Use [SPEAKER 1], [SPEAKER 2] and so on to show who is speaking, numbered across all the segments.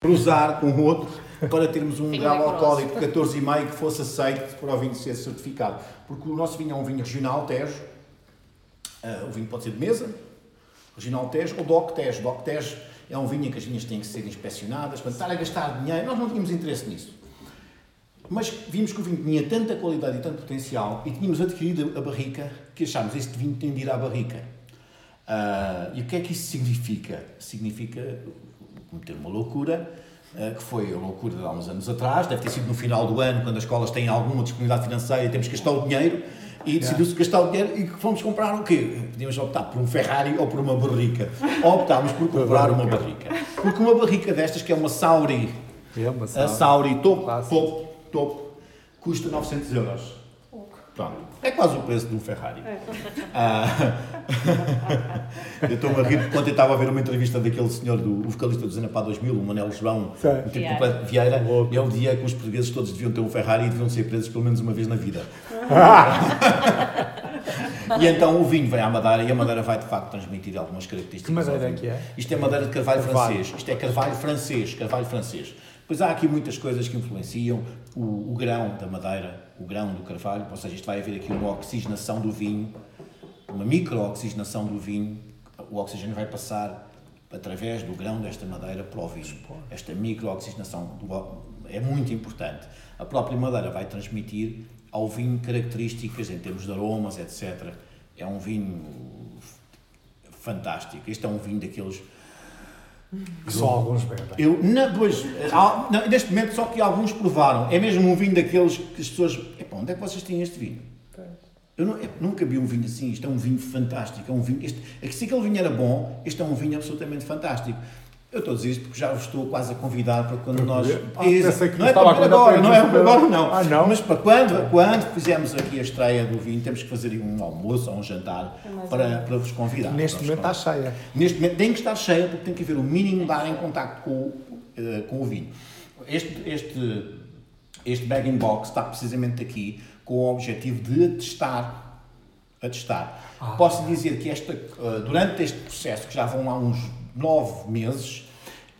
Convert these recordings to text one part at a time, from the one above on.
[SPEAKER 1] cruzar com o outro para termos um grau
[SPEAKER 2] licoroso.
[SPEAKER 1] alcoólico de 14,5 que fosse aceito para o vinho ser certificado. Porque o nosso vinho é um vinho regional Tejo. Ah, o vinho pode ser de mesa, regional Tejo ou DOC Tejo. DOC Tejo é um vinho em que as vinhas têm que ser inspecionadas. Para estar a gastar dinheiro, nós não tínhamos interesse nisso. Mas vimos que o vinho tinha tanta qualidade e tanto potencial e tínhamos adquirido a barrica que achámos este vinho tem de ir à barrica. Ah, e o que é que isso significa? Significa cometer uma loucura, ah, que foi a loucura de há uns anos atrás, deve ter sido no final do ano, quando as escolas têm alguma disponibilidade financeira e temos que gastar o dinheiro, e decidiu-se gastar o dinheiro e fomos comprar o quê? Podíamos optar por um Ferrari ou por uma barrica. Optámos por comprar uma barrica. Porque uma barrica destas, que é uma Sauri,
[SPEAKER 3] É uma
[SPEAKER 1] a
[SPEAKER 3] sala.
[SPEAKER 1] Sauri
[SPEAKER 3] Clássico.
[SPEAKER 1] topo, topo, custa 900 euros. Pronto. É quase o preço de um Ferrari. Ah, eu estou-me a rir porque ontem estava a ver uma entrevista daquele senhor, do o vocalista do Zenapá 2000, o Manel João,
[SPEAKER 3] Sim.
[SPEAKER 1] um tipo
[SPEAKER 2] Vieira.
[SPEAKER 1] completo- Vieira,
[SPEAKER 3] Louco.
[SPEAKER 1] ele dizia que os portugueses todos deviam ter um Ferrari e deviam ser presos pelo menos uma vez na vida. e então o vinho vem à Madeira e a Madeira vai de facto transmitir algumas características.
[SPEAKER 3] Que madeira é que é?
[SPEAKER 1] Isto é madeira de carvalho,
[SPEAKER 3] Carvalho.
[SPEAKER 1] francês. Isto é carvalho francês, carvalho francês. Pois há aqui muitas coisas que influenciam o, o grão da madeira, o grão do carvalho, ou seja, isto vai haver aqui uma oxigenação do vinho, uma micro-oxigenação do vinho, o oxigênio vai passar através do grão desta madeira para o vinho. Esta micro-oxigenação é muito importante. A própria madeira vai transmitir ao vinho características em termos de aromas, etc. É um vinho fantástico. Este é um vinho daqueles
[SPEAKER 3] Que só alguns bebem.
[SPEAKER 1] eu, não, pois, neste momento só que alguns provaram. É mesmo um vinho daqueles que as pessoas. Epá, onde é que vocês têm este vinho? Eu, não- eu nunca vi um vinho assim. Isto é um vinho fantástico. É um vinho, este, é se aquele vinho era bom, este é um vinho absolutamente fantástico. Eu estou a dizer isto porque já vos estou quase a convidar para quando nós.
[SPEAKER 3] Ah,
[SPEAKER 1] não é para
[SPEAKER 3] a
[SPEAKER 1] agora, não é para agora, não.
[SPEAKER 3] Ah, não?
[SPEAKER 1] Mas para quando, quando fizermos aqui a estreia do vinho, temos que fazer um almoço ou um jantar para, para vos convidar.
[SPEAKER 3] Neste momento está cheia.
[SPEAKER 1] Neste momento tem que estar cheia porque tem que haver o mínimo de ar em contacto com, o- eh, com o vinho. Este, este, este bag in box está precisamente aqui com o objetivo de atestar. atestar. Posso dizer que esta, eh, durante este processo, que já vão lá uns nove meses,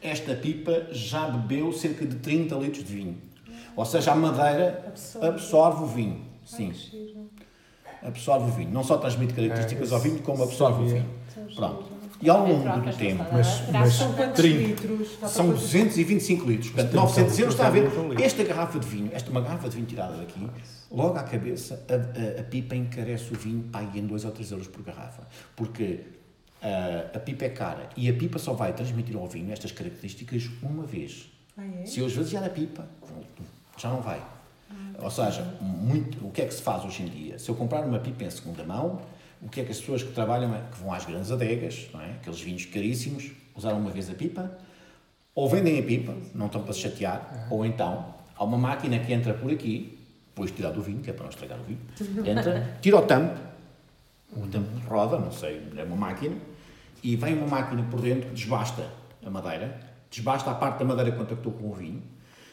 [SPEAKER 1] esta pipa já bebeu cerca de 30 litros de vinho. Ou seja, a madeira
[SPEAKER 4] Absorve.
[SPEAKER 1] absorve o vinho. Sim absorve o vinho. Não só transmite características
[SPEAKER 3] É,
[SPEAKER 1] ao vinho, como absorve o vinho. Pronto. E ao longo do tempo,
[SPEAKER 3] Mas- mas
[SPEAKER 4] São quantos
[SPEAKER 3] 30.
[SPEAKER 4] litros?
[SPEAKER 1] São
[SPEAKER 4] quantos-
[SPEAKER 1] 225 litros. Portanto,
[SPEAKER 3] 30
[SPEAKER 1] 900 euros está a ver.
[SPEAKER 3] é
[SPEAKER 1] Esta garrafa de vinho, esta uma garrafa de vinho tirada daqui, logo à cabeça, a, a- a pipa encarece o vinho pá, aí em 2 ou 3 euros por garrafa. Porque ah, a pipa é cara e a pipa só vai transmitir ao vinho estas características uma vez.
[SPEAKER 4] Ah, é?
[SPEAKER 1] Se eu esvaziar a pipa, já não vai. Ou seja, muito, o que é que se faz hoje em dia? Se eu comprar uma pipa em segunda mão, o que é que as pessoas que trabalham, é, que vão às grandes adegas, não é? aqueles vinhos caríssimos, usaram uma vez a pipa, ou vendem a pipa, não estão para se chatear, ou então há uma máquina que entra por aqui, depois de tirar do vinho, que é para não estragar o vinho, entra, tira o tampo roda, não sei, é uma máquina, e vem uma máquina por dentro que desbasta a madeira, desbasta a parte da madeira que contactou com o vinho,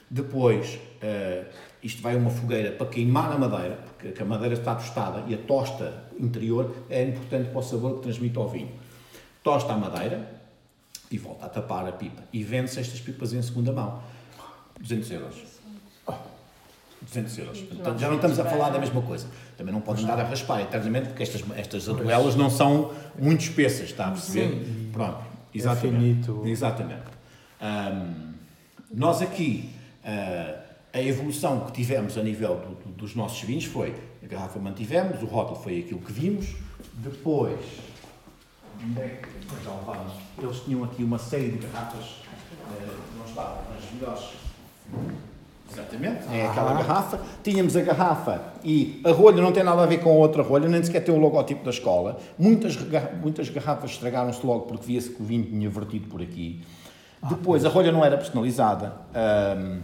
[SPEAKER 1] depois eh, isto vai uma fogueira para queimar a madeira, porque a madeira está tostada e a tosta interior é importante para o sabor que transmite ao vinho. Tosta a madeira e volta a tapar a pipa. E vende-se estas pipas em segunda mão. 200 euros. 200 euros. Portanto, já não estamos a falar da mesma coisa. Também não podem andar a raspar eternamente, porque estas, estas atuelas não são muito espessas, está a perceber? Pronto, exatamente.
[SPEAKER 3] finito.
[SPEAKER 1] Exatamente. Ahm, nós aqui, ah, a evolução que tivemos a nível do- do- dos nossos vinhos foi, a garrafa mantivemos, o rótulo foi aquilo que vimos, depois, onde é que depois já levámos? Eles tinham aqui uma série de garrafas, que não estavam nas melhores Exatamente, é aquela
[SPEAKER 3] Ah.
[SPEAKER 1] garrafa. Tínhamos a garrafa e a rolha não tem nada a ver com a outra rolha, nem sequer tem o logotipo da escola. Muitas, muitas garrafas estragaram-se logo porque via-se que o vinho tinha vertido por aqui. Depois, a rolha não era personalizada. Ahm,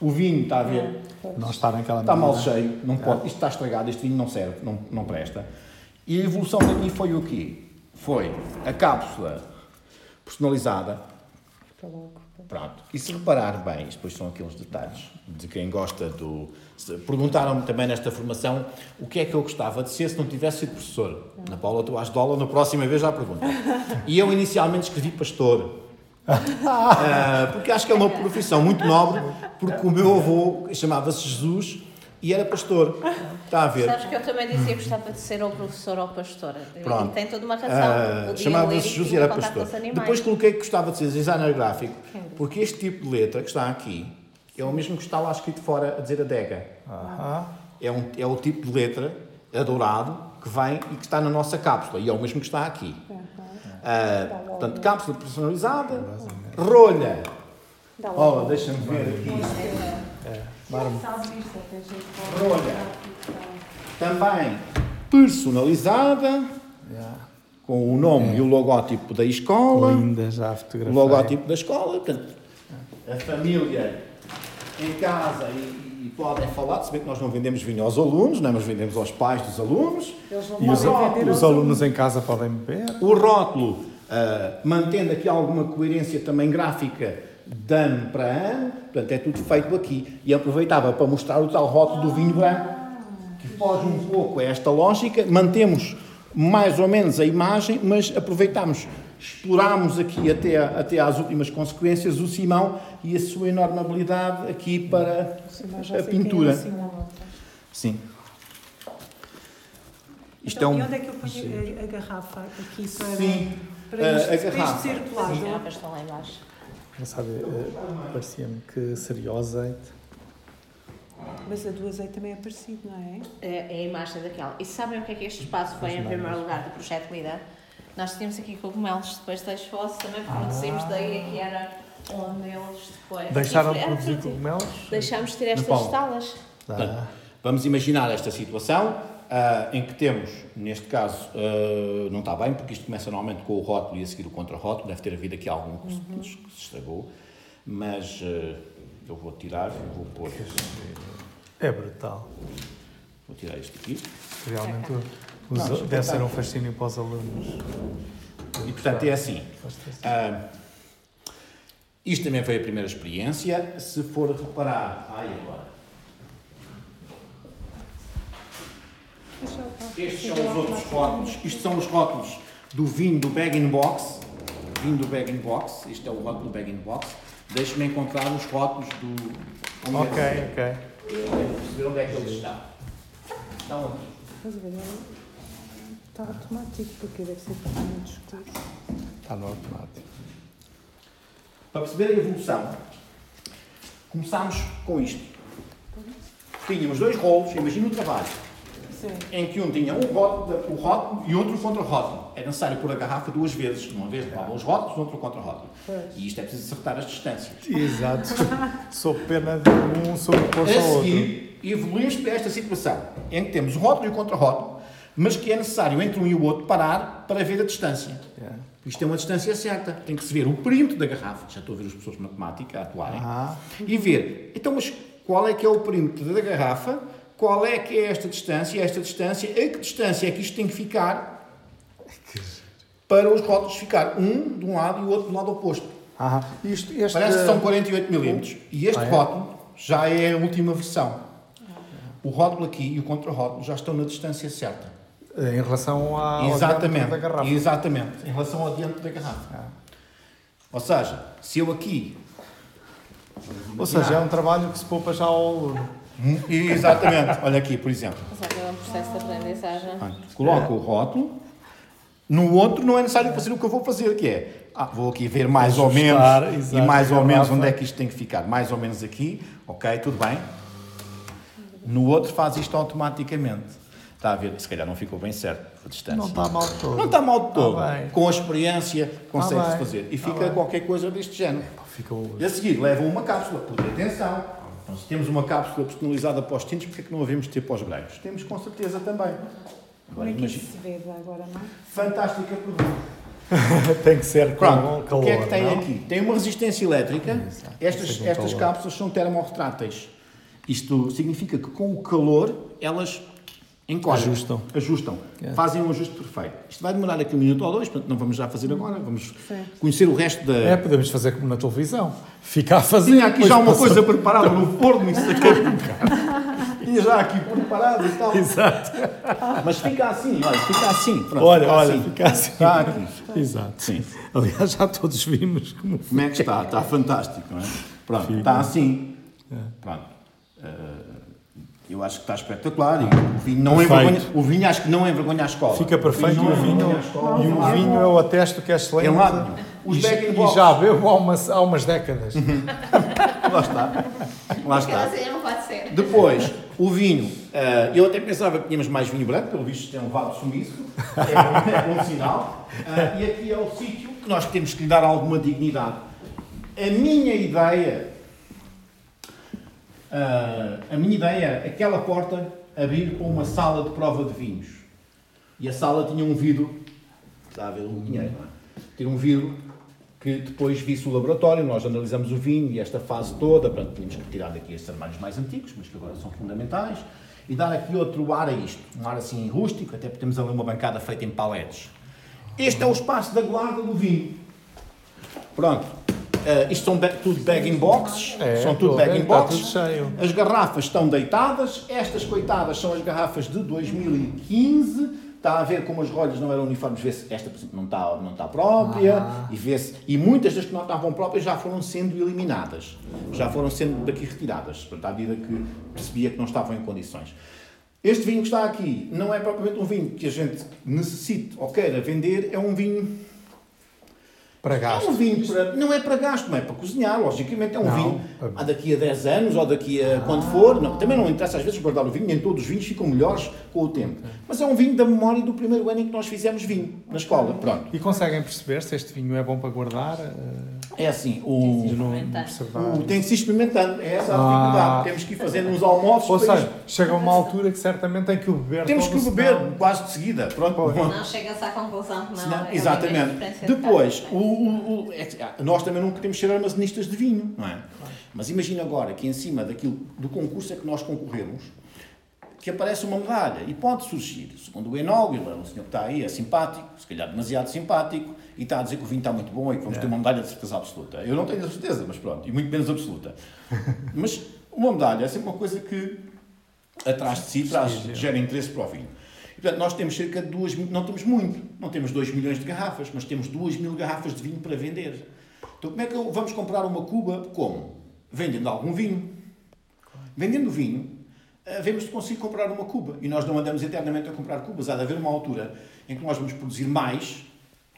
[SPEAKER 1] o vinho, está a ver,
[SPEAKER 3] Não está naquela
[SPEAKER 1] está mal cheio, não pode, isto está estragado, este vinho não serve, não, não presta. E a evolução daqui foi o quê? Foi a cápsula personalizada,
[SPEAKER 4] Está logo.
[SPEAKER 1] Pronto. E se reparar bem, depois são aqueles detalhes de quem gosta do. Perguntaram-me também nesta formação o que é que eu gostava de ser se não tivesse sido professor. Na Paula, tu às aula, na próxima vez já pergunta. E eu inicialmente escrevi pastor. Ah, porque acho que é uma profissão muito nobre, porque o meu avô chamava-se Jesus e era pastor. Está a ver?
[SPEAKER 2] Sabes que eu também dizia que gostava de ser ou professor ou pastora.
[SPEAKER 1] Pronto.
[SPEAKER 2] E tem toda uma razão.
[SPEAKER 1] Ah,
[SPEAKER 2] Podia
[SPEAKER 1] Chamava-se
[SPEAKER 2] tinha
[SPEAKER 1] era pastor. Depois coloquei que gostava de ser designer gráfico, porque este tipo de letra que está aqui é o mesmo que está lá escrito fora a dizer adega.
[SPEAKER 3] Aham.
[SPEAKER 1] É, um, é o tipo de letra adourado que vem e que está na nossa cápsula. E é o mesmo que está aqui. Ah, portanto, cápsula personalizada, rolha. Olha, deixa-me ver aqui. Rolha. Também personalizada,
[SPEAKER 3] Yeah.
[SPEAKER 1] com o nome e o logótipo da escola.
[SPEAKER 3] Linda já a
[SPEAKER 1] O logótipo da escola. Portanto, a família em casa e, e podem falar, se bem que nós não vendemos vinho aos alunos, não é? mas vendemos aos pais dos alunos.
[SPEAKER 3] E os, os alunos em casa podem beber.
[SPEAKER 1] O rótulo, ah, mantendo aqui alguma coerência também gráfica de ano para ano, portanto é tudo feito aqui. E aproveitava para mostrar o tal rótulo do vinho branco, que foge um pouco a esta lógica, mantemos mais ou menos a imagem, mas aproveitamos, explorámos aqui até, até às últimas consequências o Simão e a sua enorme habilidade aqui para a pintura.
[SPEAKER 4] é assim.
[SPEAKER 1] Sim. Isto
[SPEAKER 4] Então,
[SPEAKER 1] é um...
[SPEAKER 4] E onde é que eu ponho a, a garrafa aqui para,
[SPEAKER 1] Sim,
[SPEAKER 4] para
[SPEAKER 1] a-
[SPEAKER 4] isto,
[SPEAKER 1] a
[SPEAKER 4] para isto
[SPEAKER 1] garrafa.
[SPEAKER 2] garrafas estão lá embaixo.
[SPEAKER 3] Sabe, eh, parecia-me que seria o azeite.
[SPEAKER 4] Mas a do azeite também é parecido, não é?
[SPEAKER 2] É, é a imagem daquela. E sabem o que é que este espaço foi em primeiro lugar do projeto LIDA? Nós tínhamos aqui cogumelos, depois da esforço também produzimos daí que era onde eles depois.
[SPEAKER 3] Deixaram de produzir cogumelos?
[SPEAKER 2] Deixámos de ter estas salas.
[SPEAKER 1] Portanto, vamos imaginar esta situação ah, em que temos, neste caso, ah, não está bem, porque isto começa normalmente com o rótulo e a seguir o contra-rótulo, deve ter havido aqui algum que, se- que se- que se estragou, mas ah, eu vou tirar, eu vou pôr,
[SPEAKER 3] É brutal.
[SPEAKER 1] vou tirar isto aqui.
[SPEAKER 3] Realmente os-
[SPEAKER 1] Não,
[SPEAKER 3] deve ser um
[SPEAKER 1] espetáculo.
[SPEAKER 3] fascínio para os alunos.
[SPEAKER 1] E portanto é assim, isto também foi a primeira experiência, se for reparar, ai agora, Estes são os outros rótulos. Isto são os rótulos do vinho do bag in box. Vinho do bag in box. Isto é o rótulo do bag in box. Deixe-me encontrar os rótulos do. é
[SPEAKER 3] Ok, ok.
[SPEAKER 1] Para perceber onde é que eles estão. Estão aqui.
[SPEAKER 4] Mas a ver, está automático, porque deve ser muito escuro.
[SPEAKER 3] Está no automático.
[SPEAKER 1] Para perceber a evolução, começámos com isto. Tínhamos dois rolos, imagina o trabalho,
[SPEAKER 4] Sim.
[SPEAKER 1] em que um tinha um rótulo, o rótulo e outro contra-rótulo. É necessário pôr a garrafa duas vezes. Uma vez levava os rótulos, outra o contra-rótulo.
[SPEAKER 4] Pois.
[SPEAKER 1] E isto é preciso acertar as distâncias.
[SPEAKER 3] Exato. Sou pena de um sobrepor-se ao
[SPEAKER 1] A
[SPEAKER 3] outro.
[SPEAKER 1] seguir, evoluímos para esta situação, em que temos o rótulo e o contra-rótulo, mas que é necessário entre um e o outro parar para ver a distância.
[SPEAKER 3] Yeah.
[SPEAKER 1] Isto é uma distância certa. Tem que se ver o perímetro da garrafa. Já estou a ver as pessoas de matemática a atuarem.
[SPEAKER 3] Ah,
[SPEAKER 1] E ver, então, mas qual é que é o perímetro da garrafa? Qual é que é esta distância? Esta distância, a que distância é que isto tem que ficar para os rótulos ficar um de um lado e o outro do lado oposto?
[SPEAKER 3] ah, isto, este...
[SPEAKER 1] Parece que são 48 milímetros. E este
[SPEAKER 3] Ah, é?
[SPEAKER 1] rótulo já é a última versão. O rótulo aqui e o contra-rótulo já estão na distância certa.
[SPEAKER 3] Em relação à, ao
[SPEAKER 1] exatamente.
[SPEAKER 3] da garrafa.
[SPEAKER 1] Exatamente. Em relação ao diâmetro da garrafa.
[SPEAKER 3] Ah.
[SPEAKER 1] Ou seja, se eu aqui.
[SPEAKER 3] Ou seja, é um trabalho que se poupa já ao aluno.
[SPEAKER 1] Hum, Exatamente. Olha aqui, por exemplo.
[SPEAKER 2] Mas é um processo de aprendizagem.
[SPEAKER 1] Olha, Coloco o rótulo. No outro não é necessário fazer o que eu vou fazer, que é. Ah, vou aqui ver mais ou menos.
[SPEAKER 3] Ajustar,
[SPEAKER 1] E
[SPEAKER 3] exato,
[SPEAKER 1] mais ou menos onde é que isto tem que ficar. Mais ou menos aqui. Ok, tudo bem. No outro faz isto automaticamente. Está a ver? Se calhar não ficou bem certo a distância.
[SPEAKER 3] Não está mal todo.
[SPEAKER 1] Não está mal de todo.
[SPEAKER 3] Bem.
[SPEAKER 1] Com a experiência consegue-se
[SPEAKER 3] bem.
[SPEAKER 1] fazer. E fica
[SPEAKER 3] bem.
[SPEAKER 1] qualquer coisa deste género.
[SPEAKER 3] Ficou...
[SPEAKER 1] E a seguir levam uma cápsula, porque atenção, então, se temos uma cápsula personalizada para os tintos, porque é que não havemos de ter para os brancos? Temos com certeza também.
[SPEAKER 4] Como
[SPEAKER 1] Agora
[SPEAKER 4] é que isso se vê agora, não é?
[SPEAKER 1] Fantástica pergunta.
[SPEAKER 3] Tem que ser com
[SPEAKER 1] Pronto,
[SPEAKER 3] calor,
[SPEAKER 1] o que é que tem
[SPEAKER 3] não?
[SPEAKER 1] aqui? Tem uma resistência elétrica.
[SPEAKER 3] Exato,
[SPEAKER 1] Estas, estas
[SPEAKER 3] calor.
[SPEAKER 1] cápsulas são termorretráteis. Isto significa que com o calor elas encolhem.
[SPEAKER 3] Ajustam.
[SPEAKER 1] Ajustam.
[SPEAKER 3] Yeah.
[SPEAKER 1] Fazem um ajuste perfeito. Isto vai demorar aqui um minuto ou dois, portanto não vamos já fazer agora. Vamos
[SPEAKER 4] Certo.
[SPEAKER 1] conhecer o resto da,
[SPEAKER 3] É, podemos fazer como na televisão. Ficar a fazer.
[SPEAKER 1] Tinha aqui já uma
[SPEAKER 3] passa-
[SPEAKER 1] coisa preparada no forno e sacou um bocado. Vinha já aqui preparado e tal.
[SPEAKER 3] Exato.
[SPEAKER 1] Mas fica assim, olha, fica assim. Pronto,
[SPEAKER 3] Olha,
[SPEAKER 1] fica
[SPEAKER 3] olha,
[SPEAKER 1] assim.
[SPEAKER 3] fica assim.
[SPEAKER 1] Está aqui.
[SPEAKER 3] Exato.
[SPEAKER 1] Sim.
[SPEAKER 3] Aliás, já todos vimos como
[SPEAKER 1] Como é que está? Está fantástico, não é? Pronto,
[SPEAKER 3] Fica.
[SPEAKER 1] está assim. Pronto. Eh, eu acho que está espetacular e o vinho não
[SPEAKER 3] Perfeito.
[SPEAKER 1] envergonha, o vinho acho que não envergonha a escola.
[SPEAKER 3] fica perfeito e
[SPEAKER 1] não
[SPEAKER 3] o vinho,
[SPEAKER 1] escola.
[SPEAKER 3] e o vinho eu atesto que é excelente.
[SPEAKER 1] Em lado nenhum. Os
[SPEAKER 3] E, e
[SPEAKER 1] box.
[SPEAKER 3] já bebo há umas, há umas décadas.
[SPEAKER 1] Lá está. Lá está.
[SPEAKER 2] Aquela cena não pode ser.
[SPEAKER 1] Depois, o vinho. eh, eu até pensava que tínhamos mais vinho branco, pelo visto tem levado sumiço. É, um- é um sinal. Eh, e aqui é o sítio que nós temos que lhe dar alguma dignidade. A minha ideia. Eh, a minha ideia era aquela porta abrir para uma sala de prova de vinhos. E a sala tinha um vidro. Está a ver o dinheiro, não é? Tinha um vidro que depois visse o laboratório, nós analisamos o vinho e esta fase toda, portanto, tínhamos que tirar daqui estes armários mais antigos, mas que agora são fundamentais, e dar aqui outro ar a isto, um ar assim rústico, até porque temos ali uma bancada feita em paletes. Este é o espaço da guarda do vinho. Pronto. Eh, isto são ba- tudo bag in boxes,
[SPEAKER 3] É,
[SPEAKER 1] são tudo
[SPEAKER 3] estou a
[SPEAKER 1] bag
[SPEAKER 3] ver,
[SPEAKER 1] in
[SPEAKER 3] está
[SPEAKER 1] boxes. As garrafas estão deitadas, estas coitadas são as garrafas de 2015. Está a ver como as rolhas não eram uniformes, vê-se esta por exemplo, não está, não está própria,
[SPEAKER 3] Ah.
[SPEAKER 1] e, vê-se, e muitas das que não estavam próprias já foram sendo eliminadas, já foram sendo daqui retiradas, portanto, à medida que percebia que não estavam em condições. Este vinho que está aqui não é propriamente um vinho que a gente necessite ou queira vender, é um vinho
[SPEAKER 3] Para
[SPEAKER 1] é
[SPEAKER 3] gasto.
[SPEAKER 1] um vinho para, não é para gasto, não é para cozinhar, logicamente é um
[SPEAKER 3] Não.
[SPEAKER 1] vinho há daqui a 10 anos ou daqui a quando for. Não, também não interessa às vezes guardar o vinho, nem todos os vinhos ficam melhores com o tempo. Mas é um vinho da memória do primeiro ano em que nós fizemos vinho na escola. Pronto.
[SPEAKER 3] E conseguem perceber se este vinho é bom para guardar? Eh,
[SPEAKER 1] É assim, o, o- tem que se experimentando. É essa a
[SPEAKER 3] Ah.
[SPEAKER 1] dificuldade. Temos que ir fazendo uns almoços.
[SPEAKER 3] Ou seja, chega uma altura que certamente tem que o beber
[SPEAKER 1] temos que o beber
[SPEAKER 3] senão-
[SPEAKER 1] quase de seguida. Pronto.
[SPEAKER 3] Pois.
[SPEAKER 2] Não chega-se à conclusão que não.
[SPEAKER 1] Senão-
[SPEAKER 2] é
[SPEAKER 1] exatamente. Depois, o, o- o- é que, ah, nós também não queremos ser armazenistas de vinho, não é? Mas imagina agora que em cima daquilo, do concurso a que nós concorremos, que aparece uma medalha e pode surgir, segundo o é um senhor que está aí, é simpático, se calhar demasiado simpático, e está a dizer que o vinho está muito bom e que vamos ter uma medalha de certeza absoluta. Eu não tenho a certeza, mas pronto, e muito menos absoluta. mas uma medalha é sempre uma coisa que atrás de si traz, gera interesse para o vinho. E, portanto, nós temos cerca de duas, mil- não temos muito, não temos 2 milhões de garrafas, mas temos 2 mil garrafas de vinho para vender. Então, como é que vamos comprar uma Cuba? Como? Vendendo algum vinho. Vendendo vinho, eh, vemos se consigo comprar uma Cuba. E nós não andamos eternamente a comprar Cubas. Há de haver uma altura em que nós vamos produzir mais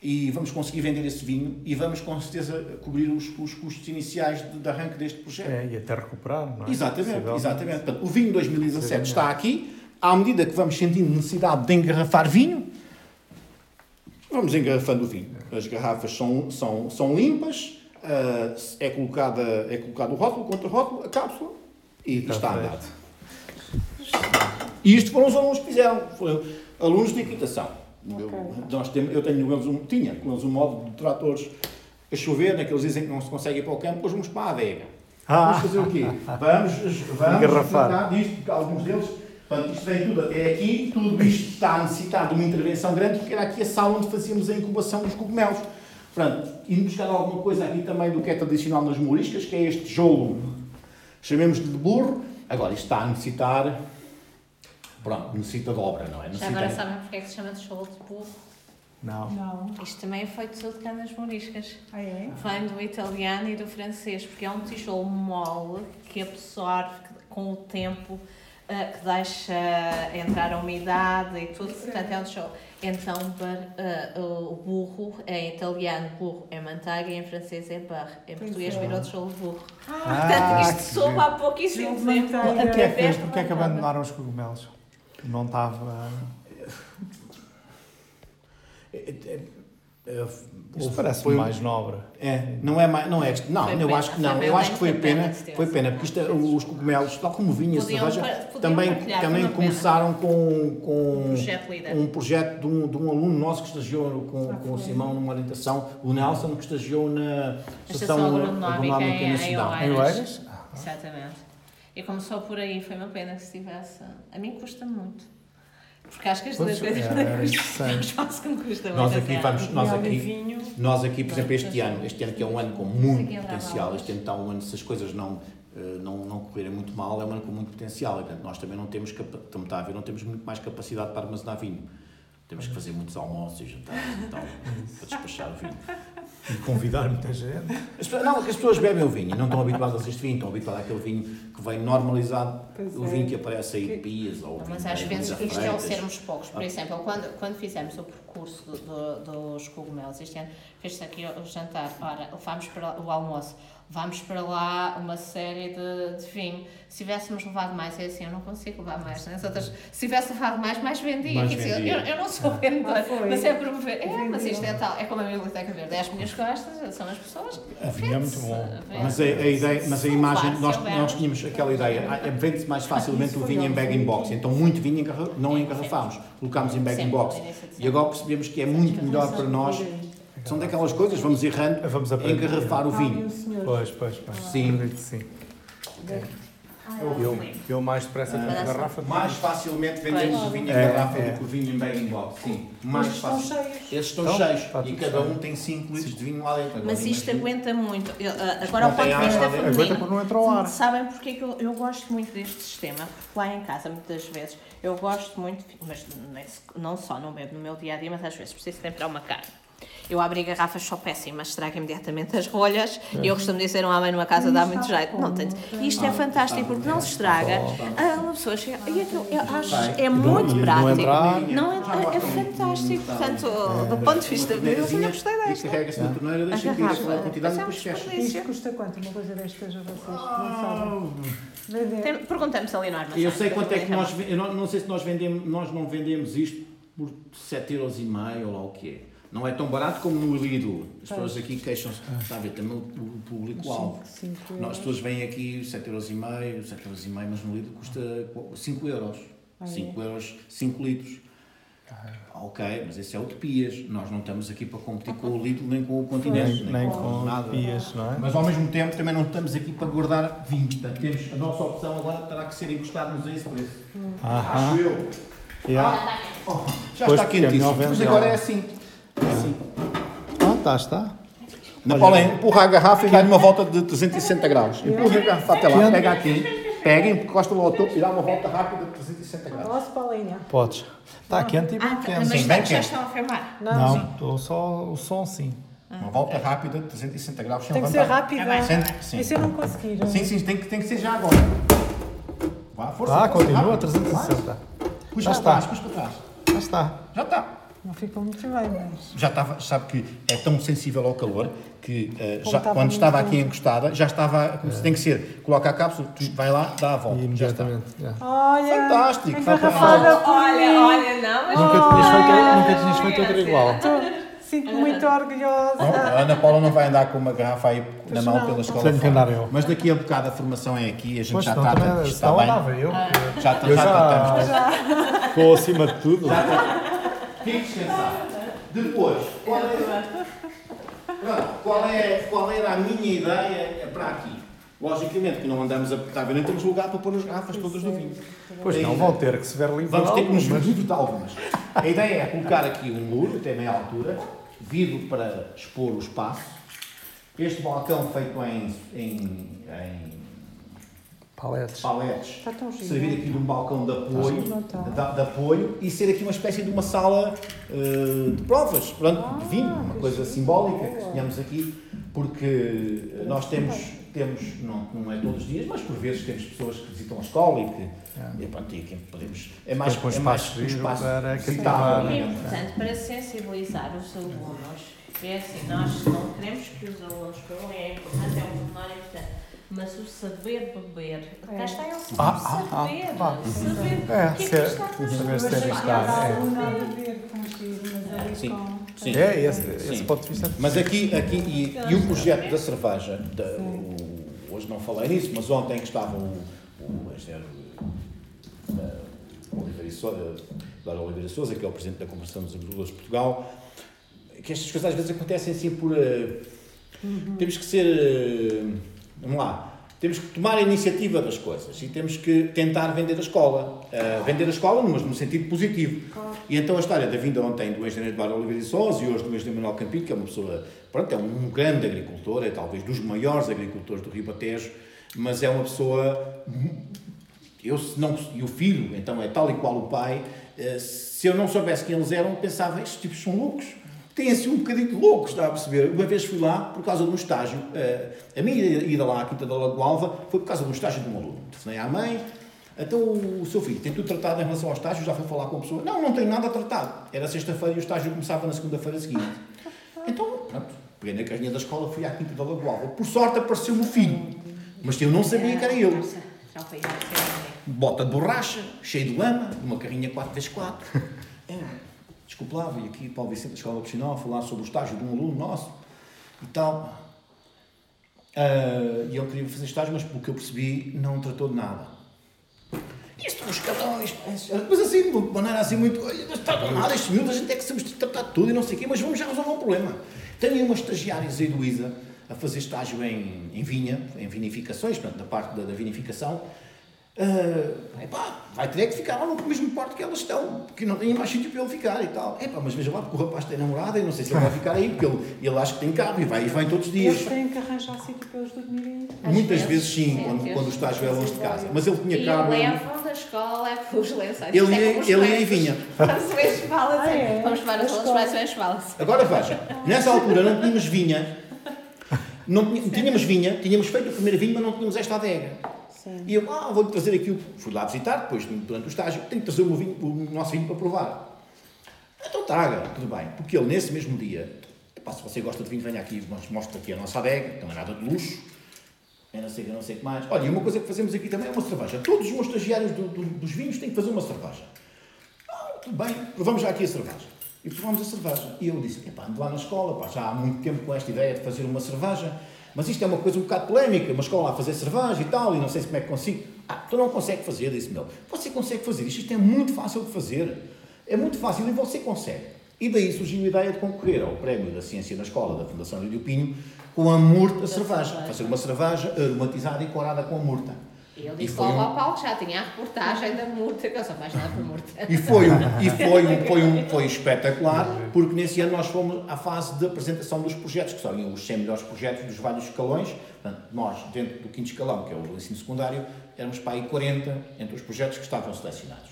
[SPEAKER 1] e vamos conseguir vender esse vinho e vamos, com certeza, cobrir os, os custos iniciais de, de arranque deste projeto.
[SPEAKER 3] É, e até recuperar, não é?
[SPEAKER 1] Exatamente, exatamente. Portanto, o vinho 2017
[SPEAKER 3] Possivelmente.
[SPEAKER 1] está aqui. À medida que vamos sentindo necessidade de engarrafar vinho, vamos engarrafando o vinho. As garrafas são, são, são limpas, ah, é, colocada, é colocado o rótulo contra o rótulo, a cápsula e,
[SPEAKER 3] Está
[SPEAKER 1] está andado. E isto foram os alunos que fizeram, foram alunos de equitação. Eu, nós temos, eu tenho eles um, tinha com eles um modo de tratores a chover, naqueles dizem que não se consegue ir para o campo, depois vamos para a adega.
[SPEAKER 3] Ah.
[SPEAKER 1] Vamos fazer o quê? Vamos, vamos tratar disto, porque alguns deles, portanto, isto vem tudo até aqui, tudo isto está a necessitar de uma intervenção grande, porque era aqui a sala onde fazíamos a incubação dos cogumelos. Portanto, indo buscar alguma coisa aqui também do que é tradicional nas moriscas, que é este jolo, chamemos-lhe de burro. Agora, isto está a necessitar, pronto, necessita de obra, não é?
[SPEAKER 2] Já
[SPEAKER 1] Necessita...
[SPEAKER 2] agora sabem porque é que se chama de cholo de burro?
[SPEAKER 3] Não.
[SPEAKER 4] Não.
[SPEAKER 2] Isto também é feito tudo de canas moriscas.
[SPEAKER 4] Ah, é?
[SPEAKER 2] Vem do italiano e do francês, porque é um tijolo mole que absorve com o tempo, eh, que deixa entrar a umidade e tudo, portanto é um tijolo. Então bar- eh, o burro é em italiano, burro é manteiga e em francês é barre. Em português
[SPEAKER 4] é.
[SPEAKER 2] virou tijolo de burro.
[SPEAKER 3] Ah,
[SPEAKER 2] Portanto,
[SPEAKER 3] que
[SPEAKER 2] isto soube há pouquíssimo tempo.
[SPEAKER 3] Porquê é que, porquê é que abandonaram os cogumelos? Não estava... Isto parece
[SPEAKER 1] foi-
[SPEAKER 3] mais nobre.
[SPEAKER 1] É, não é mais, não é, não,
[SPEAKER 2] Foi
[SPEAKER 1] eu
[SPEAKER 2] pena,
[SPEAKER 1] acho que
[SPEAKER 2] foi
[SPEAKER 1] não, eu
[SPEAKER 2] pena,
[SPEAKER 1] acho que foi
[SPEAKER 2] pena
[SPEAKER 1] pena, foi pena, porque isto, é- os cogumelos, tal como e a cerveja, também, também
[SPEAKER 2] pena.
[SPEAKER 1] começaram com, com
[SPEAKER 2] Projeto líder.
[SPEAKER 1] um projeto de um, de um aluno nosso que estagiou com,
[SPEAKER 4] Ah,
[SPEAKER 1] com o. Simão numa orientação, o Nelson, que estagiou na
[SPEAKER 2] Estação
[SPEAKER 1] Estação
[SPEAKER 2] Agronómica
[SPEAKER 1] Agronómica
[SPEAKER 2] em-
[SPEAKER 1] na
[SPEAKER 2] em. Oeiras? Exatamente. E começou por aí, foi uma pena que se tivesse. A mim custa muito. Porque acho que as duas coisas
[SPEAKER 3] era
[SPEAKER 2] não. Faço que me custa
[SPEAKER 1] Nós
[SPEAKER 2] muito
[SPEAKER 1] aqui vamos, nós aqui, nós aqui, por exemplo, este ano, este ano que é um ano com muito
[SPEAKER 2] é
[SPEAKER 1] potencial, este ano está um ano, se as coisas não, eh, não, não correrem muito mal, é um ano com muito potencial. E, portanto, nós também não temos, como está a ver, não temos muito mais capacidade para armazenar vinho. Temos que fazer muitos almoços e jantares e tal, para despachar o vinho.
[SPEAKER 3] E convidar muita gente.
[SPEAKER 1] Não, que as pessoas bebem o vinho e não estão habituadas a este vinho, estão habituadas àquele vinho que vem normalizado,
[SPEAKER 4] Pois
[SPEAKER 1] o
[SPEAKER 4] é.
[SPEAKER 1] vinho que aparece aí de pias ou
[SPEAKER 2] Mas
[SPEAKER 1] que
[SPEAKER 2] às vezes
[SPEAKER 1] da
[SPEAKER 2] isto é sermos poucos. Por exemplo, quando, quando fizemos o percurso do- do- dos cogumelos este ano, fez-se aqui o jantar, ora, levámos para o almoço, levámos para lá uma série de, de vinho. Se tivéssemos levado mais, é assim, eu não consigo levar mais. Né? As outras, se tivesse levado mais, mais vendia.
[SPEAKER 1] Mais
[SPEAKER 2] dizer,
[SPEAKER 1] vendia.
[SPEAKER 2] Eu, eu não sou vendedora,
[SPEAKER 4] Ah,
[SPEAKER 2] mas é promover. É, mas isto é tal, é como a Biblioteca Verde, é as minhas costas, são as pessoas.
[SPEAKER 3] A vinho é muito bom.
[SPEAKER 1] Mas a, a ideia, mas a imagem, nós, nós tínhamos aquela ideia, ah, é, vende-se mais facilmente o vinho em bag-in-box, então muito vinho não engarrafámos, colocámos em
[SPEAKER 2] no início de
[SPEAKER 1] E agora percebemos que é muito melhor para nós, são daquelas coisas, vamos errando,
[SPEAKER 3] Vamos
[SPEAKER 1] engarrafar o
[SPEAKER 4] Ah,
[SPEAKER 1] vinho.
[SPEAKER 3] Pois, pois, pois.
[SPEAKER 1] Sim.
[SPEAKER 3] Que sim. Eu, eu mais depressa com a
[SPEAKER 2] Parece-
[SPEAKER 3] garrafa.
[SPEAKER 1] Mais facilmente vendemos o vinho em
[SPEAKER 3] É,
[SPEAKER 1] garrafa
[SPEAKER 3] é.
[SPEAKER 1] do que o vinho em bag-in-box, sim. Mais
[SPEAKER 4] Estes estão
[SPEAKER 1] fácil.
[SPEAKER 4] cheios.
[SPEAKER 1] Esses estão
[SPEAKER 3] Então,
[SPEAKER 1] cheios e cada um tem 5 litros de vinho lá dentro.
[SPEAKER 2] Mas isto aguenta muito. Ah, agora, ao ponto de vista feminino. Sabem porque é que eu, eu gosto muito deste sistema? Porque lá em casa, muitas vezes, eu gosto muito, mas não não só não bebo no meu dia a dia, mas às vezes preciso temperar uma carne. Eu abro garrafas só péssimas, estrago imediatamente as rolhas e eu costumo dizer um homem numa casa dá muito jeito. Não tem. Isto é fantástico porque não se estraga. Ah, uma pessoa chega. E aquilo, eu acho é muito
[SPEAKER 3] não
[SPEAKER 2] prático.
[SPEAKER 3] entrar.
[SPEAKER 2] Não entra- é fantástico. Portanto, do ponto de vista de eu
[SPEAKER 1] Mesinha,
[SPEAKER 2] gostei
[SPEAKER 1] E
[SPEAKER 2] desta.
[SPEAKER 1] carrega-se na torneira, deixa
[SPEAKER 2] A
[SPEAKER 1] cair a quantidade e
[SPEAKER 2] é
[SPEAKER 1] depois fecha.
[SPEAKER 4] Isto custa quanto? Uma coisa destas a vocês? Não sabem.
[SPEAKER 2] Perguntamos ali no armazém.
[SPEAKER 1] Eu sei quanto é que nós, eu não, não sei se nós vendemos, nós não vendemos isto por 7,5€ ou lá o que é. Não é tão barato como no Lidl. As pessoas aqui queixam-se, está a ver, também o, público-alvo. As pessoas vêm aqui 7,5€, 7,5€, mas no Lidl custa 5 euros.
[SPEAKER 4] Ah, é?
[SPEAKER 1] 5 euros, 5 litros. Ok, mas esse é utopias. Nós não estamos aqui para competir com o Lidl nem com o continente,
[SPEAKER 3] Nem, nem com
[SPEAKER 1] nada.
[SPEAKER 3] pias, não é?
[SPEAKER 1] Mas ao mesmo tempo também não estamos aqui para guardar vinho. Portanto, temos, a nossa opção agora terá que ser encostar-nos a esse preço. Acho eu.
[SPEAKER 3] Yeah.
[SPEAKER 1] Oh, já
[SPEAKER 3] Pois,
[SPEAKER 1] está
[SPEAKER 3] é
[SPEAKER 1] quentíssimo. Mas agora é assim. É assim.
[SPEAKER 3] Ah, está, está.
[SPEAKER 1] Napoleão, empurra a garrafa e dá-lhe uma volta de 360 graus. Empurra a garrafa até lá, pega aqui, pega, encosta lá ao topo e dá uma volta rápida de 360 graus.
[SPEAKER 4] Posso, Paulinha?
[SPEAKER 3] Podes. Está quente e bem
[SPEAKER 2] Ah,
[SPEAKER 3] quente.
[SPEAKER 2] mas já,
[SPEAKER 1] bem
[SPEAKER 2] já
[SPEAKER 1] quente.
[SPEAKER 2] estão a filmar.
[SPEAKER 3] Não, estou só o som sim.
[SPEAKER 1] Uma volta rápida de 360 graus
[SPEAKER 4] Tem que ser rápida.
[SPEAKER 2] Tá
[SPEAKER 1] sim.
[SPEAKER 4] E se eu não conseguir?
[SPEAKER 1] Sim, sim, tem que, tem que ser já agora. Vá, força.
[SPEAKER 3] Ah, continua
[SPEAKER 1] rápido.
[SPEAKER 3] 360.
[SPEAKER 1] Puxa
[SPEAKER 3] Já
[SPEAKER 1] para
[SPEAKER 3] está.
[SPEAKER 1] trás, puxa para trás.
[SPEAKER 3] Já está.
[SPEAKER 1] Já está.
[SPEAKER 4] Não ficou muito bem, mas...
[SPEAKER 1] Já estava, sabe que é tão sensível ao calor que
[SPEAKER 4] Como
[SPEAKER 1] já,
[SPEAKER 4] estava
[SPEAKER 1] quando estava aqui
[SPEAKER 4] quente.
[SPEAKER 1] encostada, já estava, como se tem que ser, coloca a cápsula, tu vai lá, dá a volta.
[SPEAKER 3] E
[SPEAKER 1] já está.
[SPEAKER 3] imediatamente. já.
[SPEAKER 4] Olha!
[SPEAKER 1] Fantástico,
[SPEAKER 4] por
[SPEAKER 2] Olha, olha, não, mas.
[SPEAKER 3] Nunca tinhas feito, nunca tinhas feito outra igual.
[SPEAKER 4] Sinto muito orgulhosa.
[SPEAKER 1] Não, a Ana Paula não vai andar com uma garrafa aí na
[SPEAKER 4] Pois
[SPEAKER 1] mão
[SPEAKER 4] não.
[SPEAKER 1] pela escola.
[SPEAKER 3] Tenho que andar eu.
[SPEAKER 1] Mas daqui a bocado a formação é aqui, a gente
[SPEAKER 3] Pois
[SPEAKER 1] já
[SPEAKER 3] não,
[SPEAKER 1] está,
[SPEAKER 3] também,
[SPEAKER 1] está
[SPEAKER 3] senão
[SPEAKER 1] bem.
[SPEAKER 3] andava eu.
[SPEAKER 1] Já,
[SPEAKER 3] Eu
[SPEAKER 1] já,
[SPEAKER 3] já-
[SPEAKER 1] tratamos.
[SPEAKER 3] Estou acima de tudo.
[SPEAKER 1] Fique descansado. Depois, qual é, Pronto, qual, é, qual era a minha ideia para aqui? Logicamente que não andamos a. Está a ver, nem temos lugar para pôr as garrafas todas do vinho.
[SPEAKER 3] Pois não, vão ter que se ver livre.
[SPEAKER 1] Vamos ter que nos livrar de algumas. A ideia é colocar aqui um muro, até meia altura, vidro para expor o espaço. Este balcão feito em, em, em
[SPEAKER 3] Paletes.
[SPEAKER 1] paletes,
[SPEAKER 4] Está tão giro.
[SPEAKER 1] servir aqui de um balcão de apoio,
[SPEAKER 4] Não está.
[SPEAKER 1] de, de apoio e ser aqui uma espécie de uma sala eh, de provas, pronto, de vinho, uma coisa simbólica que sonhamos aqui, porque nós temos, temos não, não é todos os dias, mas por vezes temos pessoas que visitam a escola e que e, pronto, e aqui podemos. É mais, é mais
[SPEAKER 3] espaço
[SPEAKER 1] um espaço
[SPEAKER 3] para
[SPEAKER 1] visitável.
[SPEAKER 2] É
[SPEAKER 1] digamos.
[SPEAKER 2] importante para sensibilizar os alunos. É assim, nós não queremos que os alunos é importante, é um pormenor importante. Mas o saber beber, cá
[SPEAKER 4] É.
[SPEAKER 2] está, é o
[SPEAKER 3] Ah, ah, ah,
[SPEAKER 2] saber.
[SPEAKER 3] pá.
[SPEAKER 2] saber.
[SPEAKER 3] É,
[SPEAKER 2] o que é que
[SPEAKER 3] ser-
[SPEAKER 2] está a
[SPEAKER 3] saber ser é.
[SPEAKER 4] nada a ver com giro, mas ali
[SPEAKER 1] Sim, sim.
[SPEAKER 3] É, esse, esse ponto de vista.
[SPEAKER 1] Mas aqui, aqui e, e o projeto da cerveja, da- o- hoje não falei nisso, mas ontem que estava o, o, o, eh, Oliveira Oliveira Sousa, que é o Presidente da Convenção dos Agricultores de Portugal, que estas coisas às vezes acontecem assim por... eh, Temos que ser... eh, vamos lá. temos que tomar a iniciativa das coisas e temos que tentar vender a escola. Uh, vender a escola, mas no sentido positivo. E então a história da vinda ontem do engenheiro Eduardo Oliveira de Sousa e hoje do engenheiro Manuel Campinho, que é uma pessoa, pronto, é um grande agricultor, é talvez dos maiores agricultores do Ribatejo, mas é uma pessoa. Eu, não, e o filho, então é tal e qual o pai, uh, se eu não soubesse quem eles eram, pensava, estes tipos são loucos têm assim um bocadinho loucos, está a perceber? Uma vez fui lá por causa de um estágio, uh, a minha ida lá à Quinta da Lagoalva foi por causa de um estágio de um aluno. Telefonei à mãe, então o seu filho tem tudo tratado em relação ao estágio, já foi falar com a pessoa? Não, não tem nada tratado. Era sexta-feira e o estágio começava na segunda-feira seguinte. Então, pronto, peguei na carrinha da escola, fui à Quinta da Lagoalva. Por sorte apareceu-me o filho, mas eu não sabia que era ele. Bota de borracha, cheio de lama, uma carrinha 4x4. É desculpe lá, vim aqui para o Vicente da Escola Opcional falar sobre o estágio de um aluno nosso e tal. Uh, e ele queria fazer estágio, mas pelo que eu percebi, não tratou de nada. Isto os escalões, mas assim, de maneira assim muito. Não está de nada, estes miúdos, a gente é que tratar de tudo e não sei o quê, mas vamos já resolver um problema. Tenho uma estagiária, Zé Luísa, a fazer estágio em, em vinha, em vinificações, portanto, da parte da, da vinificação, Uh, epá, vai ter que ficar lá no mesmo quarto que elas estão, porque não tem mais sítio para ele ficar e tal. Epá, mas veja lá, porque o rapaz tem namorada e não sei se ele vai ficar aí, porque ele, ele acha que tem carro e vai e vem todos os dias.
[SPEAKER 4] Eles têm que arranjar sítio para eles dormirem.
[SPEAKER 1] Muitas vezes, sim, sim quando, quando o estágio é longe de casa. Mas ele tinha
[SPEAKER 2] e
[SPEAKER 1] carro.
[SPEAKER 2] E levam da escola é os lençóis.
[SPEAKER 1] Ele ia, ele ia e vinha.
[SPEAKER 2] Vamos ver esfalas. Ah, é? Vamos para as outras, vai.
[SPEAKER 1] Agora veja, nessa altura não tínhamos vinha. Não tínhamos vinha, tínhamos feito o primeiro vinho, mas não tínhamos esta adega. Sim. E eu, ah, vou-lhe trazer aqui, fui lá visitar, depois, durante o estágio, tenho que trazer o, meu vinho, o nosso vinho para provar. Então traga, tudo bem. Porque ele, nesse mesmo dia, se você gosta de vinho, venha aqui, mostra aqui a nossa adega, não é nada de luxo, é não sei que, não sei que mais. Olha, e uma coisa que fazemos aqui também é uma cerveja. Todos os meus estagiários do, do, dos vinhos têm que fazer uma cerveja. Ah, tudo bem, provamos já aqui a cerveja. E provamos a cerveja. E eu disse, epá, ando lá na escola, pá, já há muito tempo com esta ideia de fazer uma cerveja mas isto é uma coisa um bocado polémica, uma escola a fazer cerveja e tal, e não sei como é que consigo. Ah, tu não consegue fazer, disse-me ele. Você consegue fazer isto, isto é muito fácil de fazer. É muito fácil e você consegue. E daí surgiu a ideia de concorrer ao Prémio da Ciência na Escola da Fundação Lídio Pinho com a murta cerveja. Fazer uma cerveja aromatizada e corada com a murta.
[SPEAKER 2] Ele disse logo um... ao Paulo já tinha a reportagem da multa, que eu sou apaixonada por multa.
[SPEAKER 1] E foi, um, e foi, um, foi, um, foi espetacular, porque nesse ano nós fomos à fase de apresentação dos projetos, que são os 100 melhores projetos dos vários escalões. Portanto, nós, dentro do quinto escalão, que é o ensino secundário, éramos para aí 40 entre os projetos que estavam selecionados.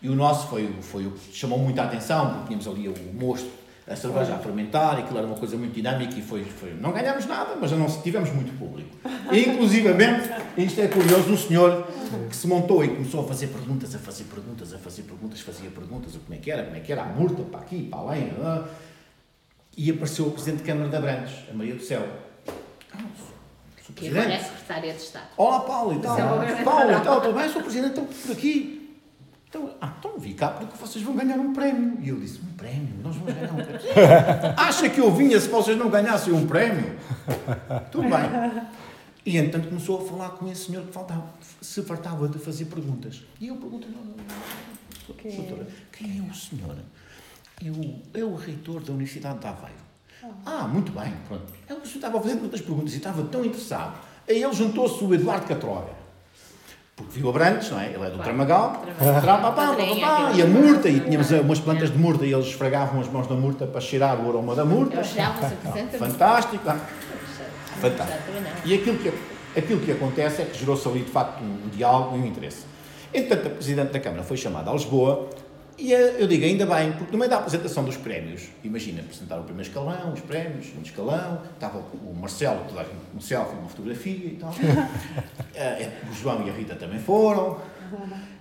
[SPEAKER 1] E o nosso foi, foi o que chamou muita atenção, porque tínhamos ali o mosto a cerveja a fermentar, aquilo era uma coisa muito dinâmica e foi, foi não ganhámos nada, mas não tivemos muito público. E, inclusivamente, isto é curioso, um senhor que se montou e começou a fazer perguntas, a fazer perguntas, a fazer perguntas, fazia perguntas, como é que era, como é que era, a murta, para aqui, para além, ah, e apareceu o Presidente de Câmara de Abrantes, a Maria do Céu.
[SPEAKER 2] que agora é Secretária de Estado.
[SPEAKER 1] Olá, Paulo, e tal. Paulo, e tal, tudo bem, sou Presidente, estou por aqui. Então, ah, então vi cá porque vocês vão ganhar um prémio. E eu disse, um prémio? Nós vamos ganhar um prémio. Acha que eu vinha se vocês não ganhassem um prémio? Tudo bem. E entanto começou a falar com esse senhor que faltava, se fartava de fazer perguntas. E eu pergunto, okay. doutora, quem é o senhor? Eu, é o reitor da Universidade de Aveiro. Ah, muito bem, pronto. Ele estava a fazer muitas perguntas e estava tão interessado. Aí ele juntou-se o Eduardo Catroga porque viu Abrantes, não é? Ele é do Tramagal, e a murta, e tínhamos umas plantas de murta e eles esfregavam as mãos da murta para cheirar o aroma da murta. Fantástico, fantástico. E aquilo que, aquilo que acontece é que gerou-se ali de facto um diálogo e um interesse. Entretanto, a Presidente da Câmara foi chamada a Lisboa e eh, eu digo, ainda bem, porque no meio da apresentação dos prémios, imagina, apresentar o primeiro escalão, os prémios, o segundo escalão, estava o Marcelo, toda um selfie, uma fotografia e tal. Eh, é, o João e a Rita também foram.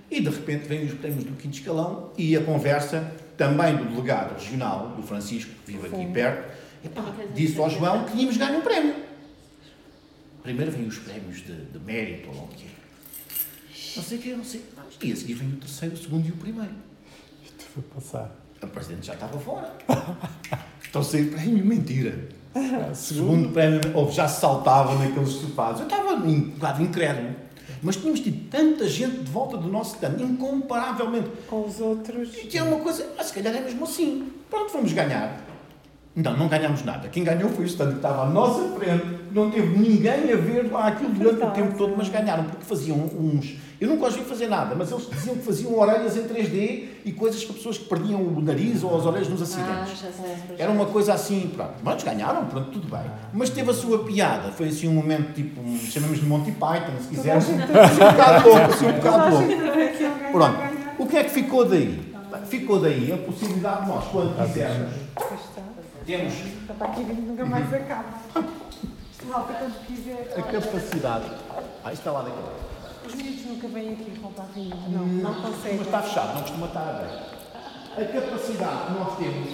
[SPEAKER 1] E de repente vêm os prémios do quinto escalão e a conversa também do delegado regional, do Francisco, que vive aqui perto, epá, disse ao João que tínhamos ganho um prémio. Primeiro vêm os prémios de, de mérito, ou o que Não sei o que, não sei. E a seguir vem o terceiro, o segundo e o primeiro
[SPEAKER 3] foi passar?
[SPEAKER 1] A presidente já estava fora. então sem prémio, mentira. Segundo prémio, ou já se saltava naqueles sofás. Eu estava um bocado incrédulo. Mas tínhamos tido tanta gente de volta do nosso stand, incomparavelmente.
[SPEAKER 4] Com os outros.
[SPEAKER 1] E que é uma coisa, ah, se calhar é mesmo assim. Pronto, vamos ganhar. Não, não ganhamos nada. Quem ganhou foi o stand que estava à nossa frente não teve ninguém a ver lá aquilo durante o tempo todo, mas ganharam, porque faziam uns. Eu nunca os vi fazer nada, mas eles diziam que faziam orelhas em 3D e coisas para pessoas que perdiam o nariz ou as orelhas nos
[SPEAKER 2] Ah,
[SPEAKER 1] acidentes.
[SPEAKER 2] sei.
[SPEAKER 1] Era uma coisa assim, pronto. Mas ganharam, pronto, tudo bem. Mas teve a sua piada. Foi assim um momento tipo, chamamos de Monty Python, se quisermos. Assim um bocado louco, assim um bocado louco. Pronto. O que é que ficou daí? Ficou daí a possibilidade de nós, quando quisermos, temos
[SPEAKER 4] aqui vindo, nunca mais acaba. Isto quando quiser.
[SPEAKER 1] a capacidade. Ah, isto está lá daquele.
[SPEAKER 4] Os miúdos nunca vêm aqui comprar vinho. Não, não
[SPEAKER 1] Mas
[SPEAKER 4] conseguem.
[SPEAKER 1] está fechado, não costuma estar aberto. A capacidade que nós temos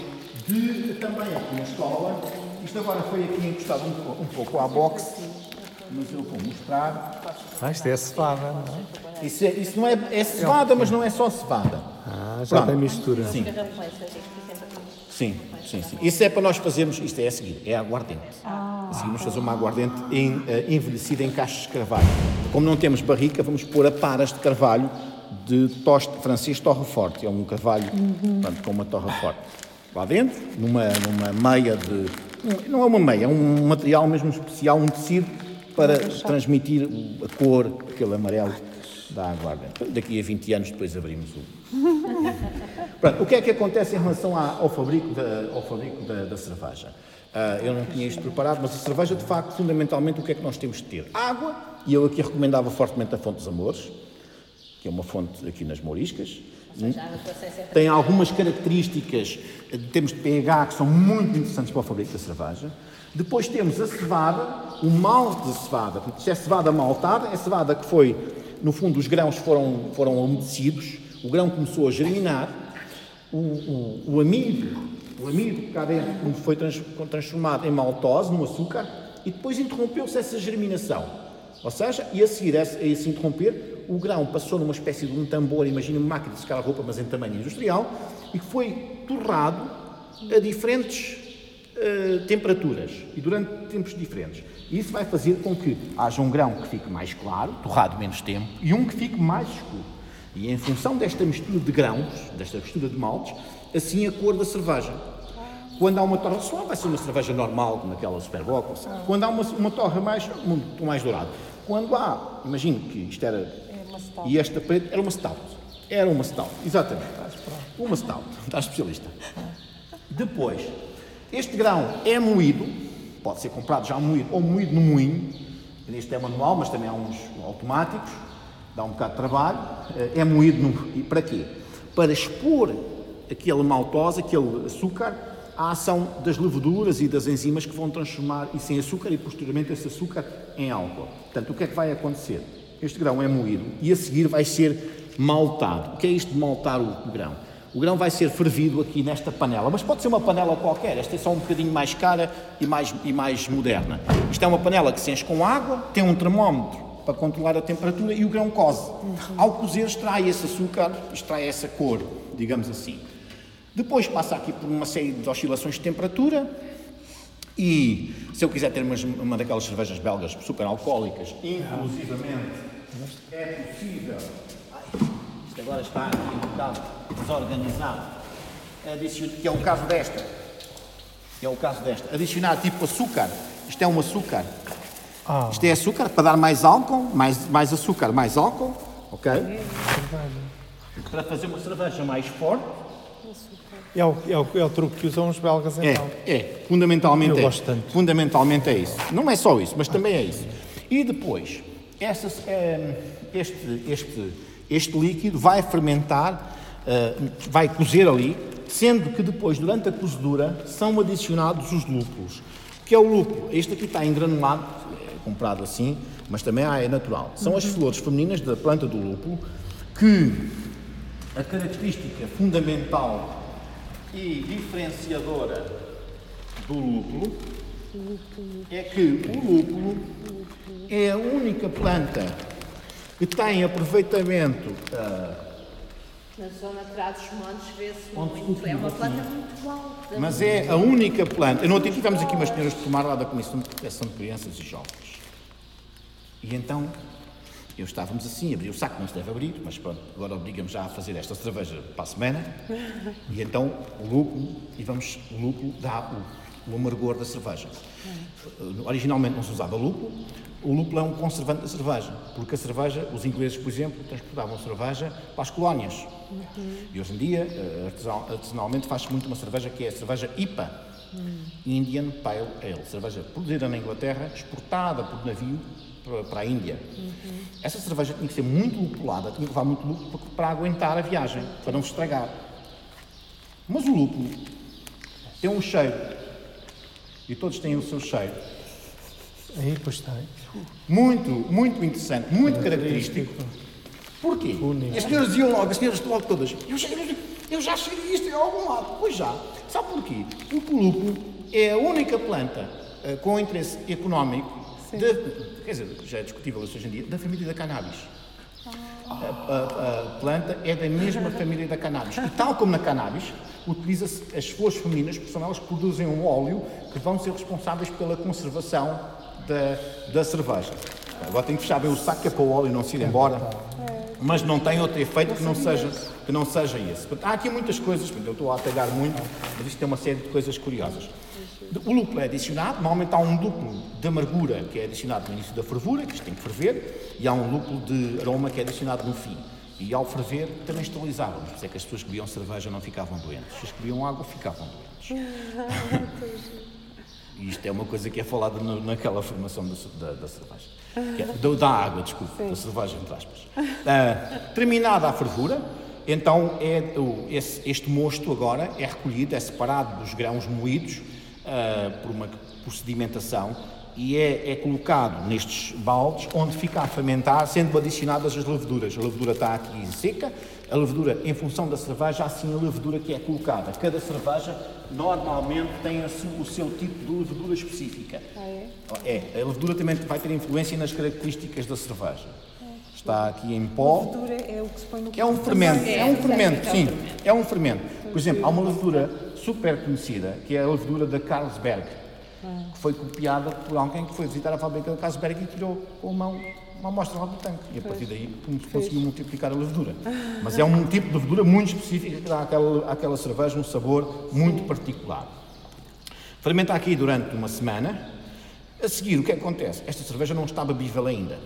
[SPEAKER 1] de também aqui na escola, isto agora foi aqui encostado um, um pouco à boxe, mas eu vou mostrar.
[SPEAKER 3] Ah, isto é cevada, não é?
[SPEAKER 1] Isso, é, isso não é, é cevada, mas não é só cevada.
[SPEAKER 3] Ah, já
[SPEAKER 1] Pronto.
[SPEAKER 3] tem mistura.
[SPEAKER 1] Sim, sim, sim, sim. Isso é para nós fazermos, isto é a seguir, é aguardente. A seguir vamos fazer uma aguardente em, eh, envelhecida em caixas de carvalho. Como não temos barrica, vamos pôr a paras de carvalho de toste francês torre forte. É um carvalho portanto, com uma torre forte. Lá dentro, numa, numa meia de... Não é uma meia, é um material mesmo especial, um tecido para transmitir a cor, aquele amarelo da aguardente. Daqui a 20 anos depois abrimos o, Pronto, o que é que acontece em relação ao fabrico da, ao fabrico da, da cerveja? Ah, eu não tinha isto preparado, mas a cerveja, de facto, fundamentalmente, o que é que nós temos de ter? Água, e eu aqui recomendava fortemente a Fonte dos Amores, que é uma fonte aqui nas Mouriscas.
[SPEAKER 2] Ciência
[SPEAKER 1] Tem algumas características em termos de pH que são muito interessantes para o fabrico da cerveja. Depois temos a cevada, o malte de cevada. Isto é cevada maltada, é cevada que foi, no fundo, os grãos foram, foram umedecidos, o grão começou a germinar, o, o, o amido, o amido cá dentro foi trans- transformado em maltose, no açúcar, e depois interrompeu-se essa germinação. Ou seja, e a seguir a esse, interromper, o grão passou numa espécie de um tambor, imagina uma máquina de secar a roupa, mas em tamanho industrial, e foi torrado a diferentes eh, temperaturas e durante tempos diferentes. Isso vai fazer com que haja um grão que fique mais claro, torrado menos tempo, e um que fique mais escuro. E em função desta mistura de grãos, desta mistura de maltes, assim a cor da cerveja. Quando há uma torra suave, vai ser uma cerveja normal, como aquela Superboc. seja, Quando há uma, uma torra mais, muito mais dourada. Quando há, imagino que isto era. E esta preta era uma stout. Era uma stout, exatamente. Uma stout. Está especialista. Depois, este grão é moído, pode ser comprado já moído ou moído no moinho. Este é manual, mas também há uns automáticos, dá um bocado de trabalho. Eh, É moído no, e para quê? Para expor aquele maltose, aquele açúcar, à ação das leveduras e das enzimas que vão transformar isso em açúcar e posteriormente esse açúcar em álcool. Portanto, o que é que vai acontecer? Este grão é moído e a seguir vai ser maltado. O que é isto de maltar o grão? O grão vai ser fervido aqui nesta panela, mas pode ser uma panela qualquer, esta é só um bocadinho mais cara e mais, e mais moderna. Isto é uma panela que se enche com água, tem um termómetro para controlar a temperatura e o grão coze. Ao cozer extrai esse açúcar, extrai essa cor, digamos assim. Depois passa aqui por uma série de oscilações de temperatura e se eu quiser ter umas- uma daquelas cervejas belgas super alcoólicas, inclusivamente é possível. Isto agora está aqui um bocado desorganizado. Adicion- que é o caso desta. Que é o caso desta. Adicionar tipo açúcar. Isto é um açúcar.
[SPEAKER 3] Ah,
[SPEAKER 1] Isto é açúcar para dar mais álcool, mais, mais açúcar, mais álcool, ok? Para fazer uma cerveja mais forte.
[SPEAKER 3] é o, é, o, é o truque que usam os belgas
[SPEAKER 1] É,
[SPEAKER 3] então.
[SPEAKER 1] é, fundamentalmente
[SPEAKER 3] Eu
[SPEAKER 1] é.
[SPEAKER 3] gosto tanto.
[SPEAKER 1] Fundamentalmente é isso. Não é só isso, mas também é isso. E depois, essas, eh, este, este, este líquido vai fermentar, eh, vai cozer ali, sendo que depois, durante a cozedura, são adicionados os lúpulos. O que é o lúpulo? Este aqui está engranulado, é comprado assim, mas também é natural. São as flores femininas da planta do lúpulo que a característica fundamental e diferenciadora do lúpulo é que o lúpulo é a única planta que tem aproveitamento ah,
[SPEAKER 2] Na zona de trás dos montes vê-se muito. É uma planta muito alta.
[SPEAKER 1] mas é a única planta. No outro dia tivemos aqui umas senhoras de tomar lá da Comissão de Proteção de Crianças e Jovens. E então, eu estávamos assim, abri o saco, não se deve abrir, mas pronto, agora obriga-me já a fazer esta cerveja para a semana. E então, o lúpulo, e vamos, o lúpulo dá o amargor da cerveja. Originalmente não se usava lúpulo, o lúpulo é um conservante da cerveja, porque a cerveja, os ingleses, por exemplo, transportavam cerveja para as colónias. E hoje em dia, eh, artesanalmente, faz-se muito uma cerveja que é a cerveja IPA, Indian Pale Ale, cerveja produzida na Inglaterra, exportada por navio para, a Índia. Essa cerveja tinha que ser muito lupulada, tinha que levar muito lúpulo para, para aguentar a viagem, para não se estragar. Mas o lúpulo tem um cheiro, e todos têm o seu cheiro,
[SPEAKER 3] Aí, pois tem.
[SPEAKER 1] muito, muito interessante, muito característico. Porquê?
[SPEAKER 3] Único.
[SPEAKER 1] E as senhoras diziam logo, as senhoras logo todas, eu já, eu já cheirei isto em algum lado. Pois já. Sabe porquê? O lúpulo é a única planta eh, com interesse económico, de, quer dizer, já é discutível isso hoje em dia, da família da cannabis. A, a- a planta é da mesma família da cannabis. E tal como na cannabis, utiliza-se as flores femininas, porque são elas que produzem um óleo que vão ser responsáveis pela conservação da, da cerveja. Agora tenho que fechar bem o saco, é para o óleo não se ir embora. Mas não tem outro efeito que não seja, que não seja esse. Há aqui muitas coisas, eu estou a atalhar muito, mas isto tem uma série de coisas curiosas. O lúpulo é adicionado, normalmente há um lúpulo de amargura que é adicionado no início da fervura, que isto tem que ferver, e há um lúpulo de aroma que é adicionado no fim. E ao ferver também estabilizavam. Por isso é que as pessoas que bebiam cerveja não ficavam doentes. As que bebiam água ficavam doentes. E isto é uma coisa que é falada no- naquela formação da, da- da cerveja. É- da, da água, desculpe, da cerveja, entre aspas. Ah, terminada a fervura, então é, o- esse- este mosto agora é recolhido, é separado dos grãos moídos ah, por uma por sedimentação e é, é colocado nestes baldes onde fica a fermentar, sendo adicionadas as leveduras. A levedura está aqui seca, a levedura, em função da cerveja, há assim a levedura que é colocada. Cada cerveja normalmente tem a o seu tipo de levedura específica.
[SPEAKER 4] Ah, é?
[SPEAKER 1] É, a levedura também vai ter influência nas características da cerveja. Está aqui em pó,
[SPEAKER 4] Levedura é o que se põe no
[SPEAKER 1] que é um fermento,
[SPEAKER 2] É,
[SPEAKER 1] é um fermento,
[SPEAKER 2] é
[SPEAKER 1] sim, é um fermento. Por exemplo, há uma levedura super conhecida, que é a levedura da Carlsberg, que foi copiada por alguém que foi visitar a fábrica da Carlsberg e tirou com mão uma amostra lá do tanque. E a partir daí conseguiu multiplicar a levedura. Mas é um tipo de levedura muito específica que dá àquela, àquela cerveja um sabor muito particular. Fermenta aqui durante uma semana. A seguir, o que é que acontece? Esta cerveja não está bebível ainda.